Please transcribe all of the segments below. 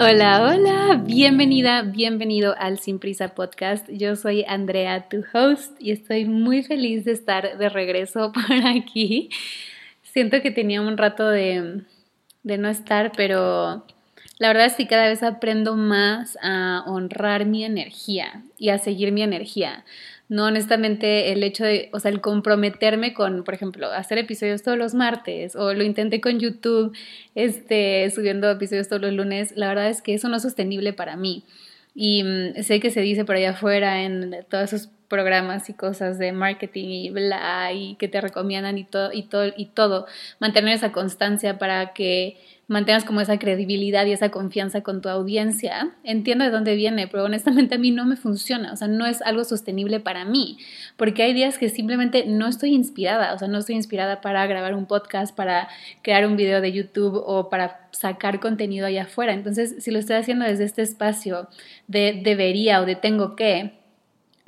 Hola, hola, bienvenida, bienvenido al Sin Prisa Podcast. Yo soy Andrea, tu host, y estoy muy feliz de estar de regreso por aquí. Siento que tenía un rato de, de no estar, pero la verdad es que cada vez aprendo más a honrar mi energía y a seguir mi energía. No, honestamente, el hecho de, o sea, el comprometerme con, por ejemplo, hacer episodios todos los martes, o lo intenté con YouTube, este, subiendo episodios todos los lunes, la verdad es que eso no es sostenible para mí. Y mm, sé que se dice por allá afuera en todos esos programas y cosas de marketing y bla, y que te recomiendan y todo, y todo, y todo, mantener esa constancia para que mantengas como esa credibilidad y esa confianza con tu audiencia, entiendo de dónde viene, pero honestamente a mí no me funciona, o sea, no es algo sostenible para mí, porque hay días que simplemente no estoy inspirada, o sea, no estoy inspirada para grabar un podcast, para crear un video de YouTube o para sacar contenido allá afuera. Entonces, si lo estoy haciendo desde este espacio de debería o de tengo que,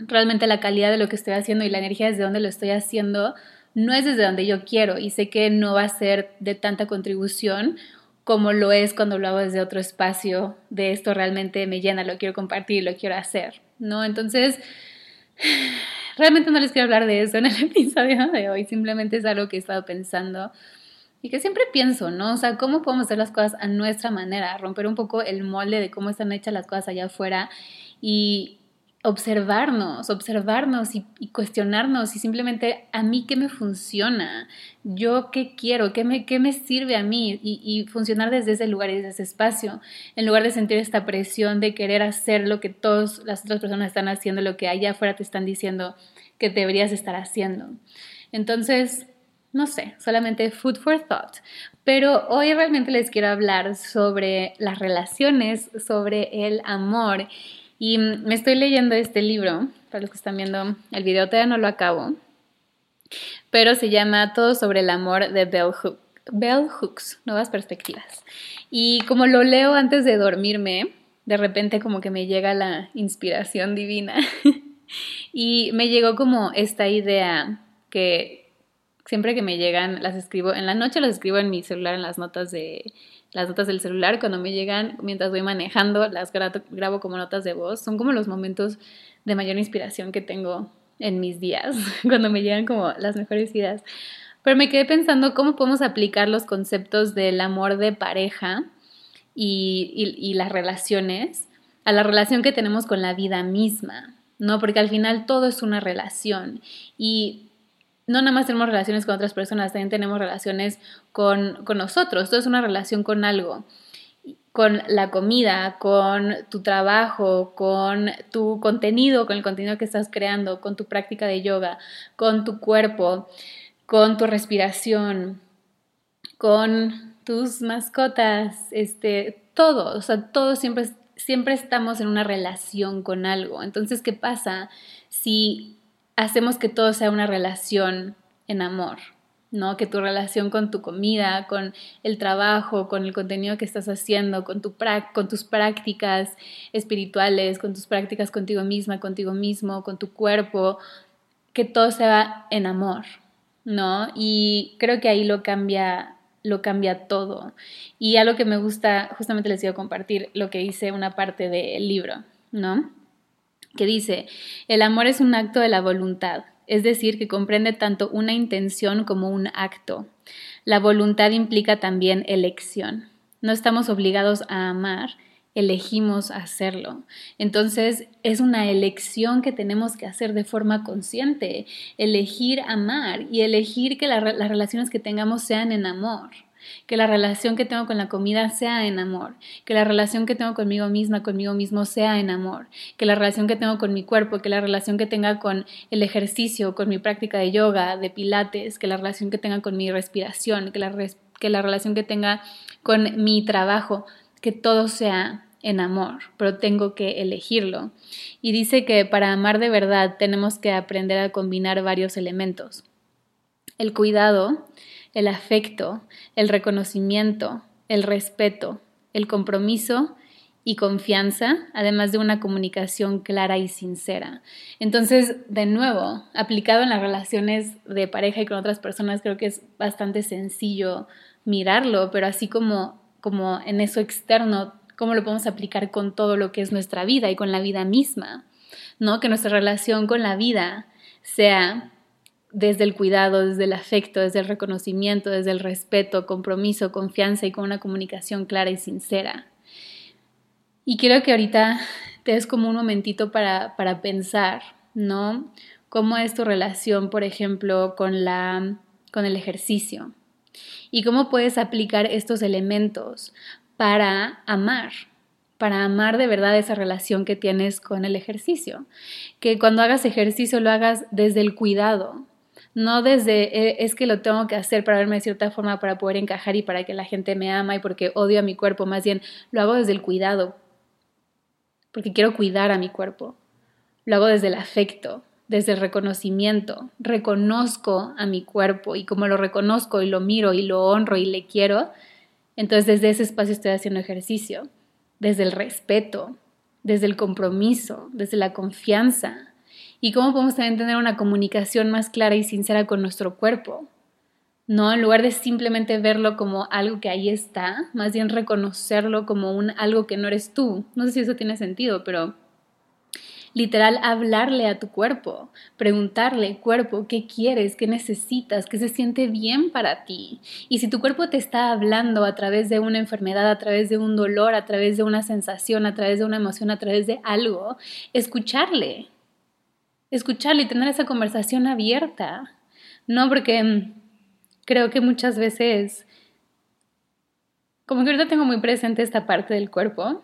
realmente la calidad de lo que estoy haciendo y la energía desde donde lo estoy haciendo no es desde donde yo quiero y sé que no va a ser de tanta contribución como lo es cuando lo hago desde otro espacio, de esto realmente me llena, lo quiero compartir, lo quiero hacer, ¿no? Entonces, realmente no les quiero hablar de eso en el episodio de hoy, simplemente es algo que he estado pensando y que siempre pienso, ¿no? O sea, ¿cómo podemos hacer las cosas a nuestra manera? Romper un poco el molde de cómo están hechas las cosas allá afuera y observarnos, observarnos y, cuestionarnos y simplemente a mí qué me funciona, yo qué quiero, qué me, qué me sirve a mí y, y, funcionar desde ese lugar y desde ese espacio, en lugar de sentir esta presión de querer hacer lo que todas las otras personas están haciendo, lo que allá afuera te están diciendo que deberías estar haciendo. Entonces, no sé, solamente food for thought. Pero hoy realmente les quiero hablar sobre las relaciones, sobre el amor y me estoy leyendo este libro, para los que están viendo el video, todavía no lo acabo, pero se llama Todo sobre el amor de Bell, Bell Hooks, Nuevas Perspectivas. Y como lo leo antes de dormirme, de repente como que me llega la inspiración divina y me llegó como esta idea que siempre que me llegan las escribo, en la noche las escribo en mi celular en las notas de las notas del celular, cuando me llegan mientras voy manejando, las grabo, como notas de voz. Son como los momentos de mayor inspiración que tengo en mis días, cuando me llegan como las mejores ideas. Pero me quedé pensando cómo podemos aplicar los conceptos del amor de pareja y, y las relaciones a la relación que tenemos con la vida misma, ¿no? Porque al final todo es una relación y no nada más tenemos relaciones con otras personas, también tenemos relaciones con, nosotros. Todo es una relación con algo con la comida, con tu trabajo, con tu contenido, con el contenido que estás creando, con tu práctica de yoga, con tu cuerpo, con tu respiración, con tus mascotas, este, todo, o sea, todo siempre, siempre estamos en una relación con algo. Entonces, ¿qué pasa si hacemos que todo sea una relación en amor, ¿no? Que tu relación con tu comida, con el trabajo, con el contenido que estás haciendo, con, tu con tus prácticas espirituales, con tus prácticas contigo misma, contigo mismo, con tu cuerpo, que todo sea en amor, ¿no? Y creo que ahí lo cambia lo cambia todo. Y algo que me gusta, justamente les iba a compartir lo que hice una parte del libro, ¿no? Que dice, el amor es un acto de la voluntad, es decir, que comprende tanto una intención como un acto. La voluntad implica también elección. No estamos obligados a amar, elegimos hacerlo. Entonces es una elección que tenemos que hacer de forma consciente, elegir amar y elegir que las relaciones que tengamos sean en amor que la relación que tengo con la comida sea en amor, que la relación que tengo conmigo misma, conmigo mismo sea en amor, que la relación que tengo con mi cuerpo, que la relación que tenga con el ejercicio, con mi práctica de yoga, de pilates, que la relación que tenga con mi respiración, que la, que la relación que tenga con mi trabajo, que todo sea en amor, pero tengo que elegirlo. Y dice que para amar de verdad tenemos que aprender a combinar varios elementos. El cuidado, el afecto, el reconocimiento, el respeto, el compromiso y confianza, además de una comunicación clara y sincera. Entonces, de nuevo, aplicado en las relaciones de pareja y con otras personas, creo que es bastante sencillo mirarlo, pero así como, como en eso externo cómo lo podemos aplicar con todo lo que es nuestra vida y con la vida misma, ¿no? Que nuestra relación con la vida sea desde el cuidado, desde el afecto, desde el reconocimiento, desde el respeto, compromiso, confianza y con una comunicación clara y sincera. Y quiero que ahorita te des como un momentito para, para pensar, ¿no? ¿Cómo es tu relación, por ejemplo, con, la, con el ejercicio? ¿Y cómo puedes aplicar estos elementos para amar? para amar de verdad esa relación que tienes con el ejercicio. Que cuando hagas ejercicio lo hagas desde el cuidado, no desde eh, es que lo tengo que hacer para verme de cierta forma para poder encajar y para que la gente me ama y porque odio a mi cuerpo, más bien lo hago desde el cuidado, porque quiero cuidar a mi cuerpo. Lo hago desde el afecto, desde el reconocimiento. Reconozco a mi cuerpo y como lo reconozco y lo miro y lo honro y le quiero, entonces desde ese espacio estoy haciendo ejercicio, desde el respeto, desde el compromiso, desde la confianza. Y cómo podemos también tener una comunicación más clara y sincera con nuestro cuerpo. No, en lugar de simplemente verlo como algo que ahí está, más bien reconocerlo como un algo que no eres tú. No sé si eso tiene sentido, pero literal hablarle a tu cuerpo, preguntarle, cuerpo, ¿qué quieres? ¿Qué necesitas? ¿Qué se siente bien para ti? Y si tu cuerpo te está hablando a través de una enfermedad, a través de un dolor, a través de una sensación, a través de una emoción, a través de algo, escucharle. Escucharle y tener esa conversación abierta. No, porque mm, creo que muchas veces, como que ahorita tengo muy presente esta parte del cuerpo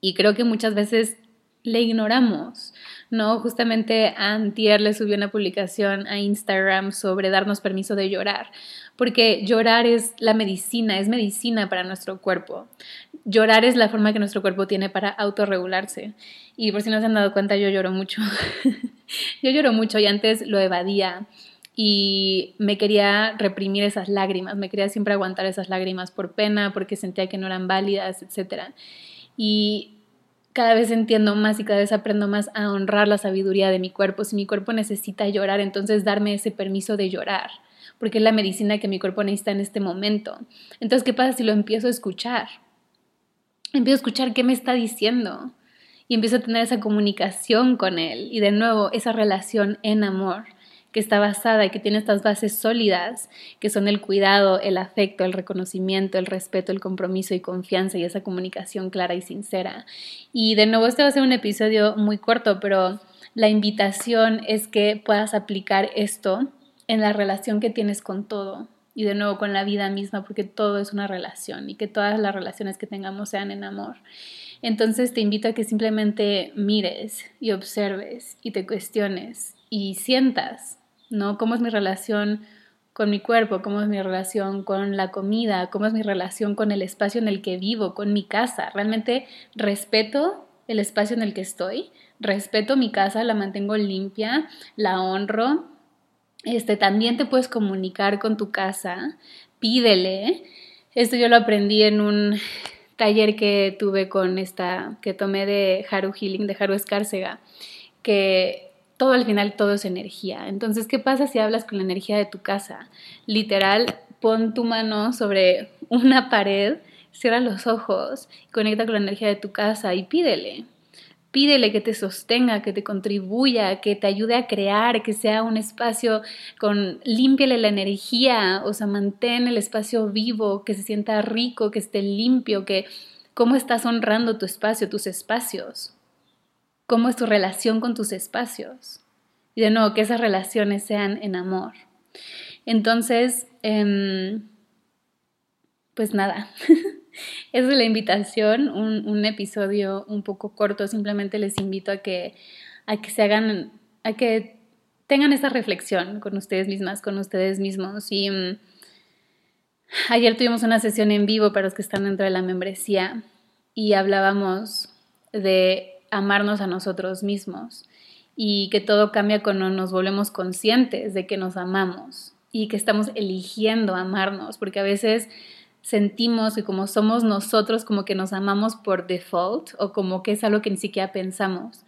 y creo que muchas veces le ignoramos. No, justamente Antier le subió una publicación a Instagram sobre darnos permiso de llorar, porque llorar es la medicina, es medicina para nuestro cuerpo. Llorar es la forma que nuestro cuerpo tiene para autorregularse. Y por si no se han dado cuenta, yo lloro mucho. yo lloro mucho y antes lo evadía y me quería reprimir esas lágrimas, me quería siempre aguantar esas lágrimas por pena, porque sentía que no eran válidas, etc. Y cada vez entiendo más y cada vez aprendo más a honrar la sabiduría de mi cuerpo. Si mi cuerpo necesita llorar, entonces darme ese permiso de llorar, porque es la medicina que mi cuerpo necesita en este momento. Entonces, ¿qué pasa si lo empiezo a escuchar? Empiezo a escuchar qué me está diciendo y empiezo a tener esa comunicación con él y de nuevo esa relación en amor que está basada y que tiene estas bases sólidas, que son el cuidado, el afecto, el reconocimiento, el respeto, el compromiso y confianza y esa comunicación clara y sincera. Y de nuevo, este va a ser un episodio muy corto, pero la invitación es que puedas aplicar esto en la relación que tienes con todo y de nuevo con la vida misma, porque todo es una relación y que todas las relaciones que tengamos sean en amor. Entonces te invito a que simplemente mires y observes y te cuestiones y sientas ¿no? ¿Cómo es mi relación con mi cuerpo? ¿Cómo es mi relación con la comida? ¿Cómo es mi relación con el espacio en el que vivo, con mi casa? ¿Realmente respeto el espacio en el que estoy? ¿Respeto mi casa? ¿La mantengo limpia? ¿La honro? Este, también te puedes comunicar con tu casa, pídele. Esto yo lo aprendí en un taller que tuve con esta, que tomé de Haru Healing, de Haru Escárcega, que todo al final, todo es energía. Entonces, ¿qué pasa si hablas con la energía de tu casa? Literal, pon tu mano sobre una pared, cierra los ojos, conecta con la energía de tu casa y pídele. Pídele que te sostenga, que te contribuya, que te ayude a crear, que sea un espacio con límpiale la energía, o sea, mantén el espacio vivo, que se sienta rico, que esté limpio, que cómo estás honrando tu espacio, tus espacios cómo es tu relación con tus espacios. Y de nuevo, que esas relaciones sean en amor. Entonces, em, pues nada, es la invitación, un, episodio un poco corto, simplemente les invito a que, a que se hagan, a que tengan esa reflexión con ustedes mismas, con ustedes mismos. Em, ayer tuvimos una sesión en vivo para los que están dentro de la membresía y hablábamos de amarnos a nosotros mismos y que todo cambia cuando nos volvemos conscientes de que nos amamos y que estamos eligiendo amarnos, porque a veces sentimos que como somos nosotros como que nos amamos por default o como que es algo que ni siquiera pensamos.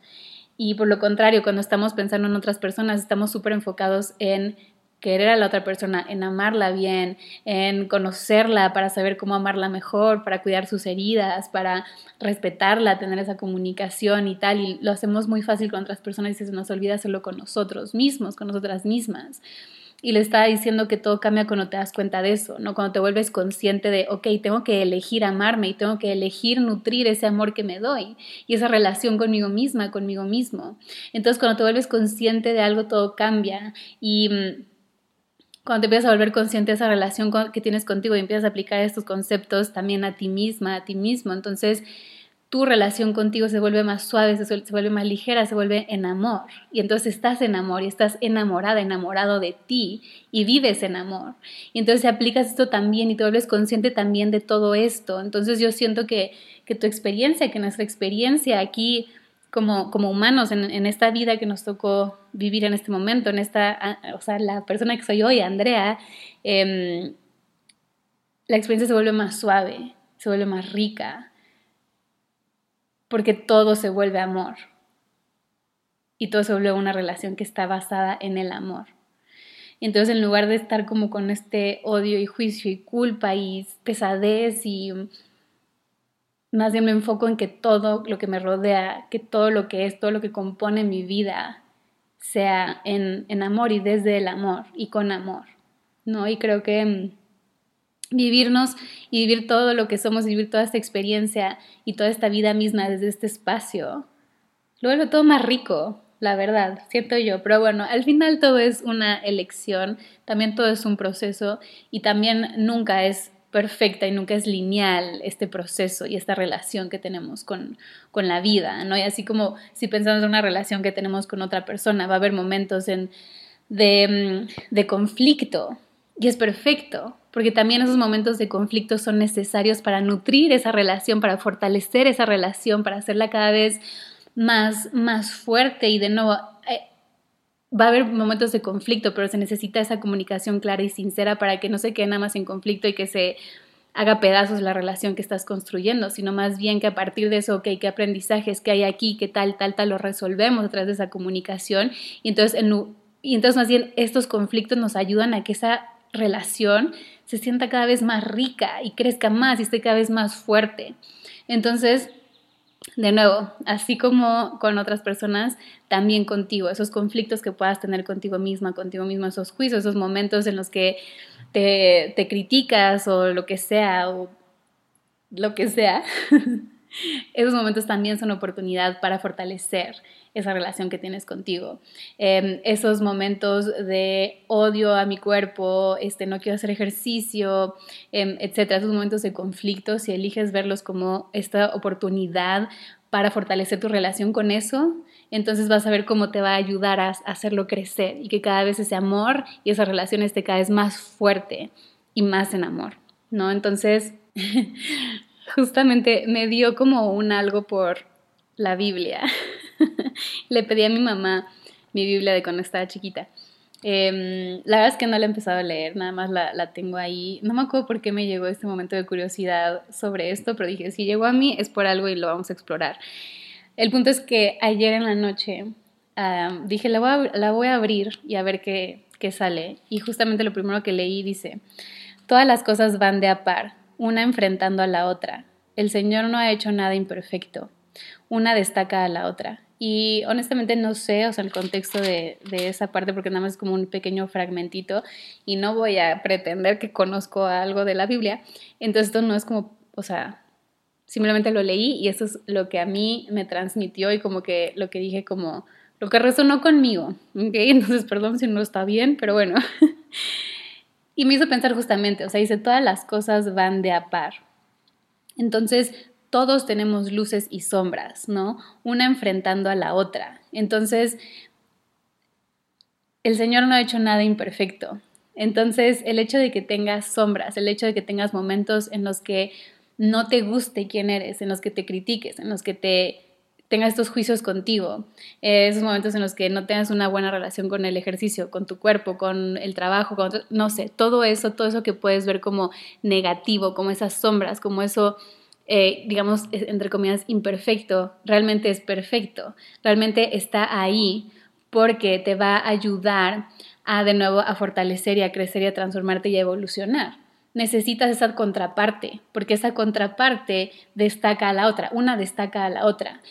Y por lo contrario, cuando estamos pensando en otras personas, estamos súper enfocados en querer a la otra persona, en amarla bien, en conocerla para saber cómo amarla mejor, para cuidar sus heridas, para respetarla, tener esa comunicación y tal. Y lo hacemos muy fácil con otras personas y se nos olvida hacerlo con nosotros mismos, con nosotras mismas. Y le estaba diciendo que todo cambia cuando te das cuenta de eso, ¿no? Cuando te vuelves consciente de, ok, tengo que elegir amarme y tengo que elegir nutrir ese amor que me doy y esa relación conmigo misma, conmigo mismo. Entonces, cuando te vuelves consciente de algo, todo cambia. Y mm, cuando te empiezas a volver consciente de esa relación que tienes contigo y empiezas a aplicar estos conceptos también a ti misma, a ti mismo, entonces tu relación contigo se vuelve más suave, se, vuelve más ligera, se vuelve en amor. Y entonces estás en amor y estás enamorada, enamorado de ti y vives en amor. Y entonces aplicas esto también y te vuelves consciente también de todo esto. Entonces yo siento que, que tu experiencia, que nuestra experiencia aquí como, como humanos en, en, esta vida que nos tocó vivir en este momento, en esta, o sea, la persona que soy hoy, Andrea, em, la experiencia se vuelve más suave, se vuelve más rica porque todo se vuelve amor. Y todo se vuelve una relación que está basada en el amor. Entonces, en lugar de estar como con este odio y juicio y culpa y pesadez y más bien me enfoco en que todo lo que me rodea, que todo lo que es, todo lo que compone mi vida sea en, en amor y desde el amor y con amor, ¿no? Y creo que mm, vivirnos y vivir todo lo que somos, vivir toda esta experiencia y toda esta vida misma desde este espacio, lo vuelve todo más rico, la verdad, siento yo. Pero bueno, al final todo es una elección, también todo es un proceso y también nunca es perfecta y nunca es lineal este proceso y esta relación que tenemos con, con la vida, ¿no? Y así como si pensamos en una relación que tenemos con otra persona, va a haber momentos en, de, mm, de conflicto y es perfecto, porque también esos momentos de conflicto son necesarios para nutrir esa relación, para fortalecer esa relación, para hacerla cada vez más, más fuerte y de nuevo... Eh, va a haber momentos de conflicto, pero se necesita esa comunicación clara y sincera para que no se quede nada más en conflicto y que se haga pedazos la relación que estás construyendo, sino más bien que a partir de eso, ok, qué aprendizajes que hay aquí, qué tal, tal, tal, lo resolvemos a través de esa comunicación. Y entonces, y entonces más bien estos conflictos nos ayudan a que esa relación se sienta cada vez más rica y crezca más y esté cada vez más fuerte. Entonces, de nuevo, así como con otras personas, también contigo, esos conflictos que puedas tener contigo misma, contigo mismo, esos juicios, esos momentos en los que te, te criticas o lo que sea, o lo que sea, esos momentos también son oportunidad para fortalecer esa relación que tienes contigo. Em, esos momentos de odio a mi cuerpo, este, no quiero hacer ejercicio, eh, etcétera, esos momentos de conflicto, si eliges verlos como esta oportunidad para fortalecer tu relación con eso, entonces vas a ver cómo te va a ayudar a, hacerlo crecer y que cada vez ese amor y esa relación esté cada vez más fuerte y más en amor, ¿no? Entonces, justamente me dio como un algo por la Biblia. le pedí a mi mamá mi Biblia de cuando estaba chiquita. Em, la verdad es que no la he empezado a leer, nada más la, la, tengo ahí. No me acuerdo por qué me llegó este momento de curiosidad sobre esto, pero dije, si llegó a mí es por algo y lo vamos a explorar. El punto es que ayer en la noche dije, la voy, a, la voy a abrir y a ver qué, qué sale. Y justamente lo primero que leí dice, todas las cosas van de a par, una enfrentando a la otra. El Señor no ha hecho nada imperfecto. Una destaca a la otra. Y honestamente no sé, o sea, el contexto de, de, esa parte, porque nada más es como un pequeño fragmentito y no voy a pretender que conozco algo de la Biblia. Entonces esto no es como, o sea, simplemente lo leí y eso es lo que a mí me transmitió y como que lo que dije como, lo que resonó conmigo, ¿ok? Entonces perdón si no está bien, pero bueno. y me hizo pensar justamente, o sea, dice, todas las cosas van de a par. Entonces, todos tenemos luces y sombras, ¿no? Una enfrentando a la otra. Entonces, el Señor no ha hecho nada imperfecto. Entonces, el hecho de que tengas sombras, el hecho de que tengas momentos en los que no te guste quién eres, en los que te critiques, en los que te tengas estos juicios contigo, esos momentos en los que no tengas una buena relación con el ejercicio, con tu cuerpo, con el trabajo, con, no sé, todo eso, todo eso que puedes ver como negativo, como esas sombras, como eso eh, digamos, entre comillas, imperfecto, realmente es perfecto, realmente está ahí porque te va a ayudar a de nuevo a fortalecer y a crecer y a transformarte y a evolucionar. Necesitas esa contraparte, porque esa contraparte destaca a la otra, una destaca a la otra.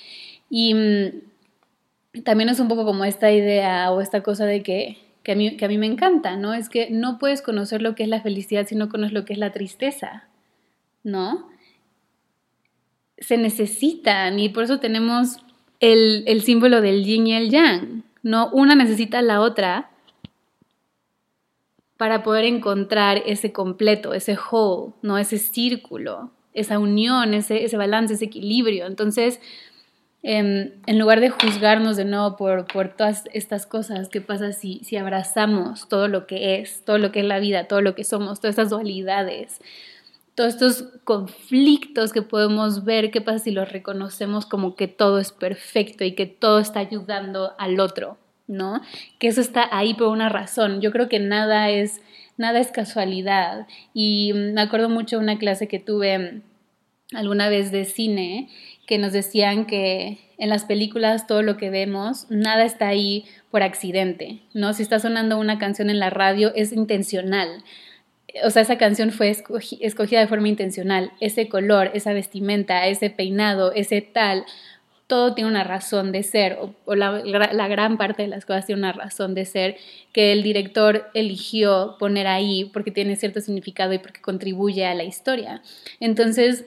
Y mm, también es un poco como esta idea o esta cosa de que, que, a mí, que a mí me encanta, ¿no? Es que no puedes conocer lo que es la felicidad si no conoces lo que es la tristeza, ¿no? Se necesitan y por eso tenemos el, el símbolo del yin y el yang, ¿no? Una necesita la otra para poder encontrar ese completo, ese whole, ¿no? ese círculo, esa unión, ese, ese balance, ese equilibrio. Entonces, em, en lugar de juzgarnos de nuevo por, por todas estas cosas, ¿qué pasa si, si abrazamos todo lo que es, todo lo que es la vida, todo lo que somos, todas estas dualidades? todos estos conflictos que podemos ver, qué pasa si los reconocemos como que todo es perfecto y que todo está ayudando al otro, ¿no? Que eso está ahí por una razón. Yo creo que nada es, nada es casualidad. Y me acuerdo mucho de una clase que tuve alguna vez de cine que nos decían que en las películas todo lo que vemos, nada está ahí por accidente, ¿no? Si está sonando una canción en la radio es intencional. O sea, esa canción fue escogida de forma intencional. Ese color, esa vestimenta, ese peinado, ese tal, todo tiene una razón de ser, o, la, gran parte de las cosas tiene una razón de ser que el director eligió poner ahí porque tiene cierto significado y porque contribuye a la historia. Entonces,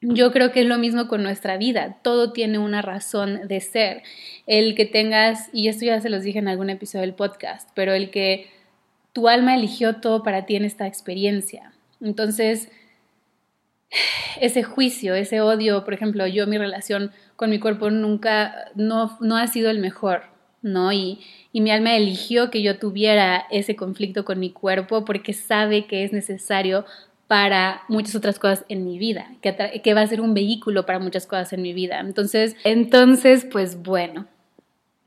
yo creo que es lo mismo con nuestra vida, todo tiene una razón de ser. El que tengas, y esto ya se los dije en algún episodio del podcast, pero el que tu alma eligió todo para ti en esta experiencia. Entonces, ese juicio, ese odio, por ejemplo, yo mi relación con mi cuerpo nunca, no, no ha sido el mejor, ¿no? Y, y, mi alma eligió que yo tuviera ese conflicto con mi cuerpo porque sabe que es necesario para muchas otras cosas en mi vida, que, que va a ser un vehículo para muchas cosas en mi vida. Entonces, entonces, pues bueno,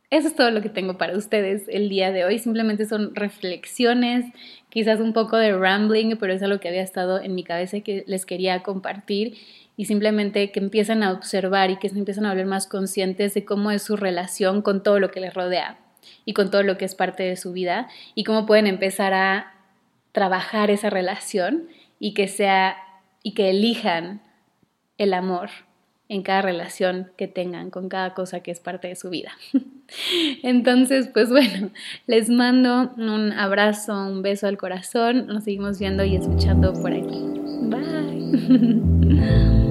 eso es todo lo que tengo para ustedes el día de hoy. Simplemente son reflexiones, quizás un poco de rambling, pero es algo que había estado en mi cabeza y que les quería compartir y simplemente que empiezan a observar y que se empiezan a volver más conscientes de cómo es su relación con todo lo que les rodea y con todo lo que es parte de su vida y cómo pueden empezar a trabajar esa relación y que sea y que elijan el amor en cada relación que tengan con cada cosa que es parte de su vida. Entonces, pues bueno, les mando un abrazo, un beso al corazón. Nos seguimos viendo y escuchando por aquí. Bye.